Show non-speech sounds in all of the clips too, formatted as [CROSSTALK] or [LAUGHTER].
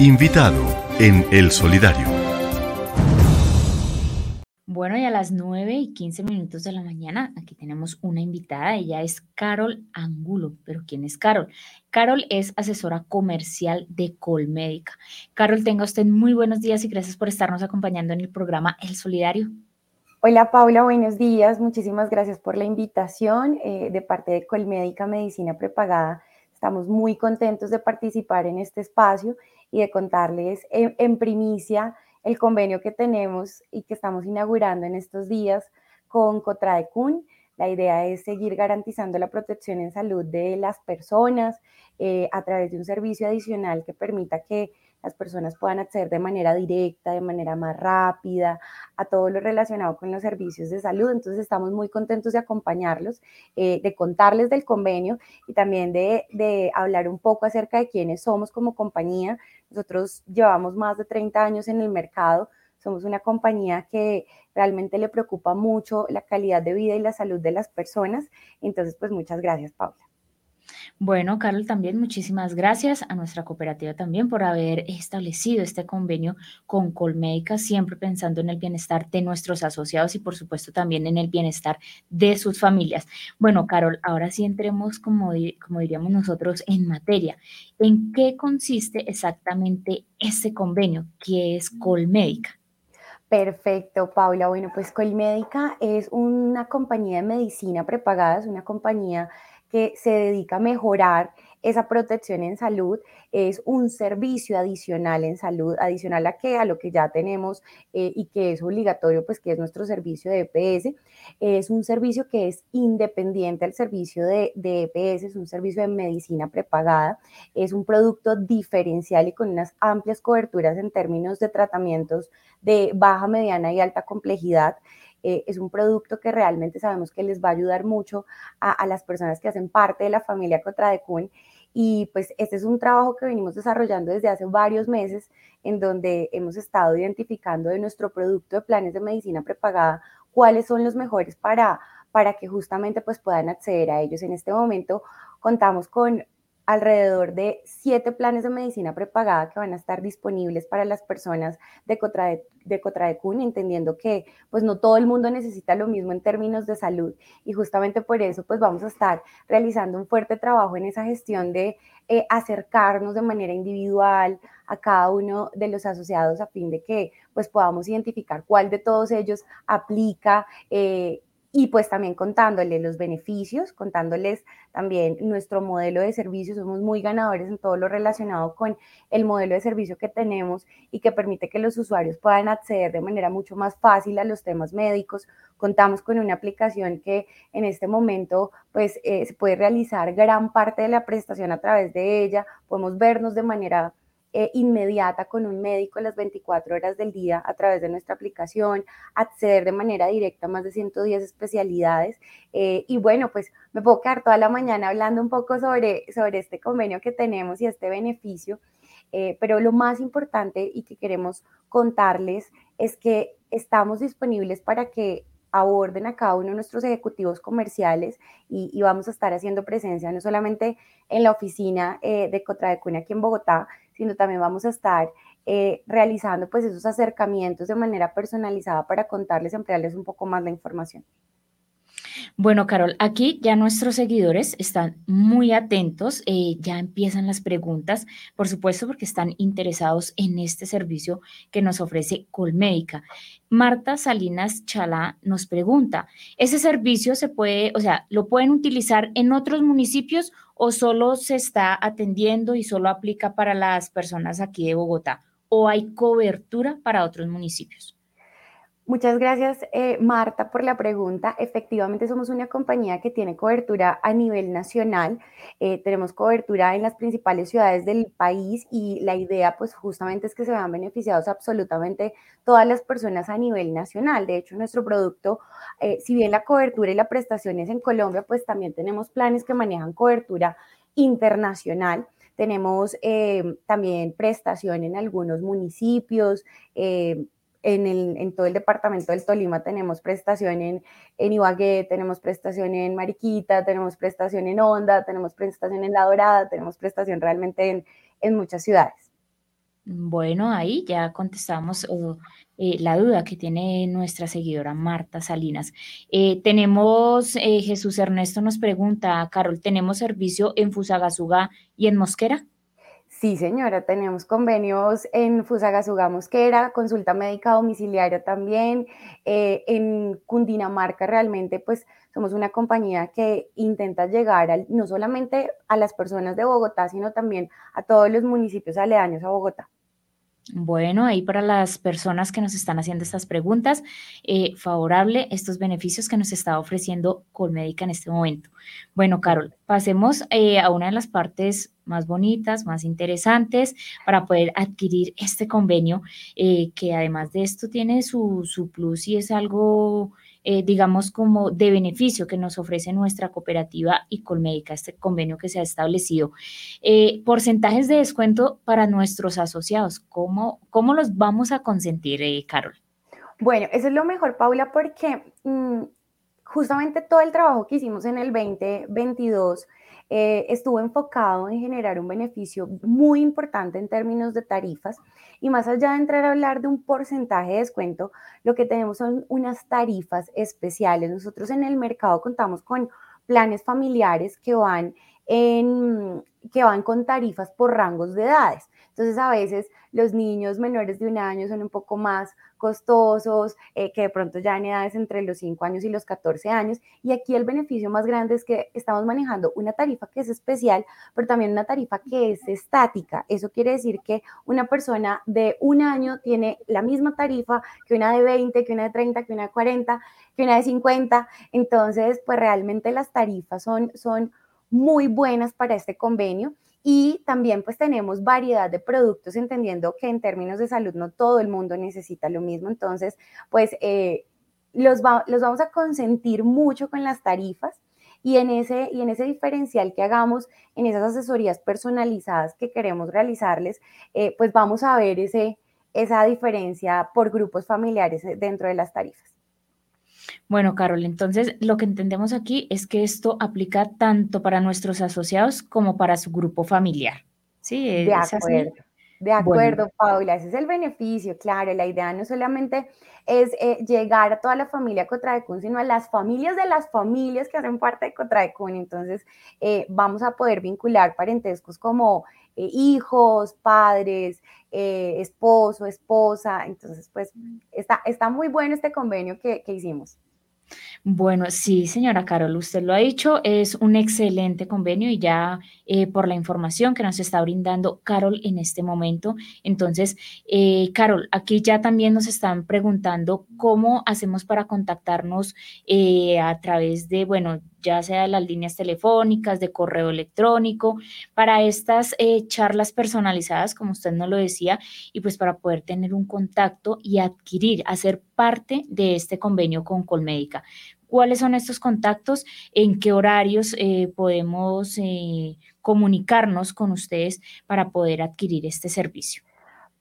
Invitado en El Solidario. Bueno, y a las 9 y 15 minutos de la mañana, aquí tenemos una invitada. Ella es Carol Angulo. ¿Pero quién es Carol? Carol es asesora comercial de Colmédica. Carol, tenga usted muy buenos días y gracias por estarnos acompañando en el programa El Solidario. Hola Paula, buenos días. Muchísimas gracias por la invitación eh, de parte de Colmédica Medicina Prepagada. Estamos muy contentos de participar en este espacio y de contarles en, primicia el convenio que tenemos y que estamos inaugurando en estos días con Cotradecun. La idea es seguir garantizando la protección en salud de las personas eh, a través de un servicio adicional que permita que las personas puedan acceder de manera directa, de manera más rápida, a todo lo relacionado con los servicios de salud. Entonces estamos muy contentos de acompañarlos, eh, de contarles del convenio y también de, de hablar un poco acerca de quiénes somos como compañía. Nosotros llevamos más de 30 años en el mercado. Somos una compañía que realmente le preocupa mucho la calidad de vida y la salud de las personas. Entonces, pues muchas gracias, Paula. Bueno, Carlos, también muchísimas gracias a nuestra cooperativa también por haber establecido este convenio con Colmédica, siempre pensando en el bienestar de nuestros asociados y por supuesto también en el bienestar de sus familias. Bueno, Carol, ahora sí entremos, como, como diríamos nosotros, en materia. ¿En qué consiste exactamente este convenio que es Colmédica? Perfecto, Paula. Bueno, pues Colmédica es una compañía de medicina prepagada, es una compañía que se dedica a mejorar esa protección en salud, es un servicio adicional en salud, adicional a que a lo que ya tenemos eh, y que es obligatorio, pues que es nuestro servicio de EPS. Es un servicio que es independiente al servicio de, de EPS, es un servicio de medicina prepagada, es un producto diferencial y con unas amplias coberturas en términos de tratamientos de baja, mediana y alta complejidad. Eh, es un producto que realmente sabemos que les va a ayudar mucho a, las personas que hacen parte de la familia Cotradecun. Y pues este es un trabajo que venimos desarrollando desde hace varios meses, en donde hemos estado identificando de nuestro producto de planes de medicina prepagada cuáles son los mejores para, para que justamente pues puedan acceder a ellos. En este momento contamos con alrededor de siete planes de medicina prepagada que van a estar disponibles para las personas de, Cotrade, de Cotradecun, entendiendo que pues no todo el mundo necesita lo mismo en términos de salud. Y justamente por eso pues vamos a estar realizando un fuerte trabajo en esa gestión de eh, acercarnos de manera individual a cada uno de los asociados a fin de que pues podamos identificar cuál de todos ellos aplica, eh, y pues también contándoles los beneficios, contándoles también nuestro modelo de servicio. Somos muy ganadores en todo lo relacionado con el modelo de servicio que tenemos y que permite que los usuarios puedan acceder de manera mucho más fácil a los temas médicos. Contamos con una aplicación que en este momento pues eh, se puede realizar gran parte de la prestación a través de ella. Podemos vernos de manera eh, inmediata con un médico las 24 horas del día a través de nuestra aplicación, acceder de manera directa a más de 110 especialidades. Eh, y bueno, pues me puedo quedar toda la mañana hablando un poco sobre, sobre este convenio que tenemos y este beneficio, eh, pero lo más importante y que queremos contarles es que estamos disponibles para que aborden a cada uno de nuestros ejecutivos comerciales y, vamos a estar haciendo presencia no solamente en la oficina eh, de Cotradecune aquí en Bogotá, sino también vamos a estar eh, realizando pues esos acercamientos de manera personalizada para contarles, ampliarles un poco más la información. Bueno, Carol, aquí ya nuestros seguidores están muy atentos, eh, ya empiezan las preguntas, por supuesto, porque están interesados en este servicio que nos ofrece Colmédica. Marta Salinas Chalá nos pregunta, ¿ese servicio se puede, o sea, lo pueden utilizar en otros municipios o solo se está atendiendo y solo aplica para las personas aquí de Bogotá? ¿O hay cobertura para otros municipios? Muchas gracias, eh, Marta, por la pregunta. Efectivamente, somos una compañía que tiene cobertura a nivel nacional. Eh, tenemos cobertura en las principales ciudades del país y la idea, pues, justamente es que se vean beneficiados absolutamente todas las personas a nivel nacional. De hecho, nuestro producto, eh, si bien la cobertura y la prestación es en Colombia, pues también tenemos planes que manejan cobertura internacional. Tenemos también prestación en algunos municipios en, el, en, todo el departamento del Tolima tenemos prestación en, en, Ibagué, tenemos prestación en Mariquita, tenemos prestación en Honda, tenemos prestación en La Dorada, tenemos prestación realmente en, en muchas ciudades. Bueno, ahí ya contestamos eh, la duda que tiene nuestra seguidora Marta Salinas. Eh, tenemos, eh, Jesús Ernesto nos pregunta, Carol, ¿tenemos servicio en Fusagasugá y en Mosquera? Sí, señora, tenemos convenios en Fusagasugá Mosquera, consulta médica domiciliaria también. en Cundinamarca realmente, pues somos una compañía que intenta llegar no solamente a las personas de Bogotá, sino también a todos los municipios aledaños a Bogotá. Bueno, ahí para las personas que nos están haciendo estas preguntas, eh, favorable estos beneficios que nos está ofreciendo Colmédica en este momento. Bueno, Carol, pasemos eh, a una de las partes más bonitas, más interesantes para poder adquirir este convenio, eh, que además de esto tiene su, su plus y es algo eh, digamos, como de beneficio que nos ofrece nuestra cooperativa y Colmédica, este convenio que se ha establecido. Eh, porcentajes de descuento para nuestros asociados, ¿cómo, cómo los vamos a consentir, eh, Carol? Bueno, eso es lo mejor, Paula, porque mm, justamente todo el trabajo que hicimos en el 2022 eh, estuvo enfocado en generar un beneficio muy importante en términos de tarifas y más allá de entrar a hablar de un porcentaje de descuento, lo que tenemos son unas tarifas especiales. Nosotros en el mercado contamos con planes familiares que van en, que van con tarifas por rangos de edades. Entonces a veces los niños menores de un año son un poco más costosos, eh, que de pronto ya en edades entre los 5 años y los 14 años. Y aquí el beneficio más grande es que estamos manejando una tarifa que es especial, pero también una tarifa que es estática. Eso quiere decir que una persona de un año tiene la misma tarifa que una de 20, que una de 30, que una de 40, que una de 50. Entonces, pues realmente las tarifas son, son muy buenas para este convenio. Y también pues tenemos variedad de productos, entendiendo que en términos de salud no todo el mundo necesita lo mismo. Entonces, pues eh, los, los vamos a consentir mucho con las tarifas y en, ese, y en ese diferencial que hagamos, en esas asesorías personalizadas que queremos realizarles, eh, pues vamos a ver ese, esa diferencia por grupos familiares dentro de las tarifas. Bueno, Carol, entonces lo que entendemos aquí es que esto aplica tanto para nuestros asociados como para su grupo familiar. Sí, de acuerdo. De acuerdo, Paula, ese es el beneficio, claro, la idea no solamente es eh, llegar a toda la familia Cotradecún, sino a las familias de las familias que hacen parte de Cotradecún, entonces eh, vamos a poder vincular parentescos como eh, hijos, padres, esposo, esposa, entonces pues está, está muy bueno este convenio que hicimos. Bueno, sí, señora Carol, usted lo ha dicho, es un excelente convenio y ya eh, por la información que nos está brindando Carol en este momento. Entonces, eh, Carol, aquí ya también nos están preguntando cómo hacemos para contactarnos eh, a través de, bueno, ya sea de las líneas telefónicas, de correo electrónico, para estas charlas personalizadas, como usted nos lo decía, y pues para poder tener un contacto y adquirir, hacer parte de este convenio con Colmédica. ¿Cuáles son estos contactos? ¿En qué horarios eh, podemos eh, comunicarnos con ustedes para poder adquirir este servicio?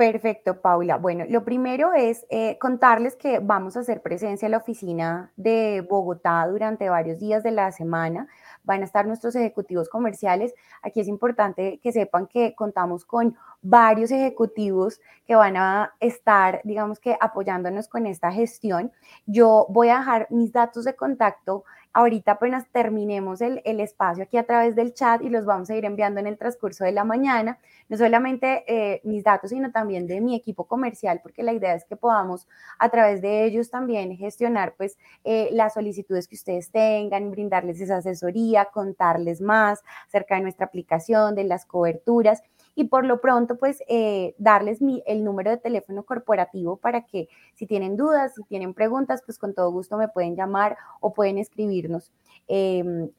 Perfecto, Paula. Bueno, lo primero es eh, contarles que vamos a hacer presencia en la oficina de Bogotá durante varios días de la semana. Van a estar nuestros ejecutivos comerciales. Aquí es importante que sepan que contamos con varios ejecutivos que van a estar, digamos que, apoyándonos con esta gestión. Yo voy a dejar mis datos de contacto ahorita apenas terminemos el, espacio aquí a través del chat y los vamos a ir enviando en el transcurso de la mañana, no solamente eh, mis datos, sino también de mi equipo comercial, porque la idea es que podamos a través de ellos también gestionar pues eh, las solicitudes que ustedes tengan, brindarles esa asesoría, contarles más acerca de nuestra aplicación, de las coberturas y por lo pronto pues eh, darles mi, el número de teléfono corporativo para que si tienen dudas, si tienen preguntas, pues con todo gusto me pueden llamar o pueden escribirnos. Em,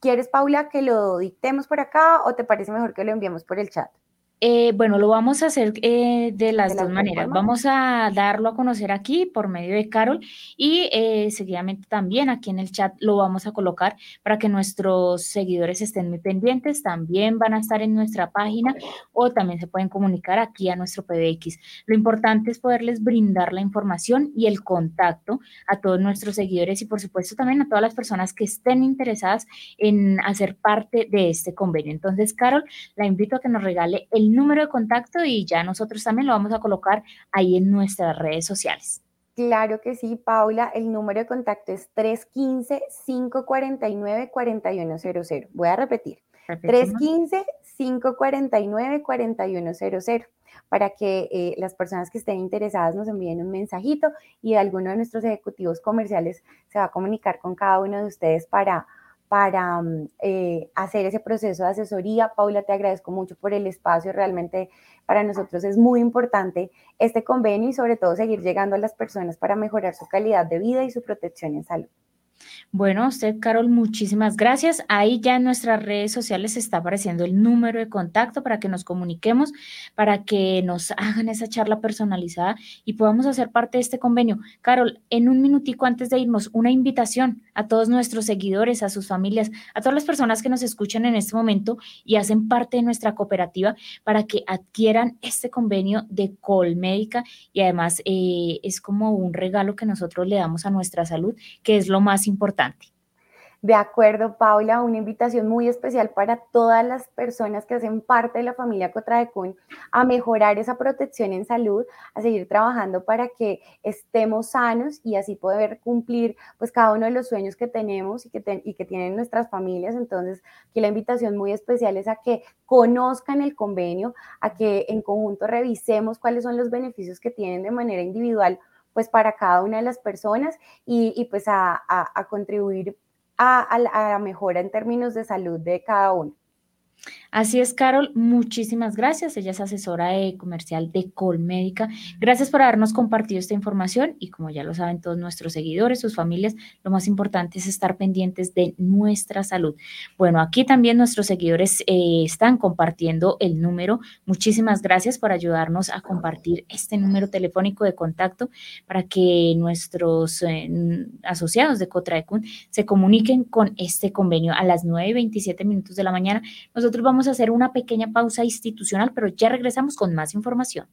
¿Quieres, Paula, que lo dictemos por acá o te parece mejor que lo enviemos por el chat? Eh, bueno, lo vamos a hacer eh, de las dos maneras. Vamos a darlo a conocer aquí por medio de Carol y eh, seguidamente también aquí en el chat lo vamos a colocar para que nuestros seguidores estén muy pendientes. También van a estar en nuestra página o también se pueden comunicar aquí a nuestro PBX. Lo importante es poderles brindar la información y el contacto a todos nuestros seguidores y por supuesto también a todas las personas que estén interesadas en hacer parte de este convenio. Entonces, Carol, la invito a que nos regale el el número de contacto y ya nosotros también lo vamos a colocar ahí en nuestras redes sociales. Claro que sí, Paula. El número de contacto es 315-549-4100. Voy a repetir. 315-549-4100 para que eh, las personas que estén interesadas nos envíen un mensajito y alguno de nuestros ejecutivos comerciales se va a comunicar con cada uno de ustedes para, para mm, eh, hacer ese proceso de asesoría. Paula, te agradezco mucho por el espacio. Realmente para nosotros es muy importante este convenio y sobre todo seguir llegando a las personas para mejorar su calidad de vida y su protección en salud. Bueno, usted, Carol, muchísimas gracias. Ahí ya en nuestras redes sociales está apareciendo el número de contacto para que nos comuniquemos, para que nos [LAUGHS] hagan esa charla personalizada y podamos hacer parte de este convenio. Carol, en un minutico antes de irnos, una invitación a todos nuestros seguidores, a sus familias, a todas las personas que nos escuchan en este momento y hacen parte de nuestra cooperativa para que adquieran este convenio de Colmédica y además eh, es como un regalo que nosotros le damos a nuestra salud, que es lo más importante. De acuerdo, Paula, una invitación muy especial para todas las personas que hacen parte de la familia Cotraecun a mejorar esa protección en salud, a seguir trabajando para que estemos sanos y así poder cumplir pues cada uno de los sueños que tenemos y que, y que tienen nuestras familias. Entonces, aquí la invitación muy especial es a que conozcan el convenio, a que en conjunto revisemos cuáles son los beneficios que tienen de manera individual pues para cada una de las personas y, pues a, a contribuir a, a, la mejora en términos de salud de cada uno. Así es, Carol, muchísimas gracias. Ella es asesora de comercial de Colmédica. Gracias por habernos compartido esta información y como ya lo saben todos nuestros seguidores, sus familias, lo más importante es estar pendientes de nuestra salud. Bueno, aquí también nuestros seguidores eh, están compartiendo el número. Muchísimas gracias por ayudarnos a compartir este número telefónico de contacto para que nuestros eh, asociados de Cotraecun se comuniquen con este convenio a las 9 y 27 minutos de la mañana. Nosotros vamos a hacer una pequeña pausa institucional, pero ya regresamos con más información.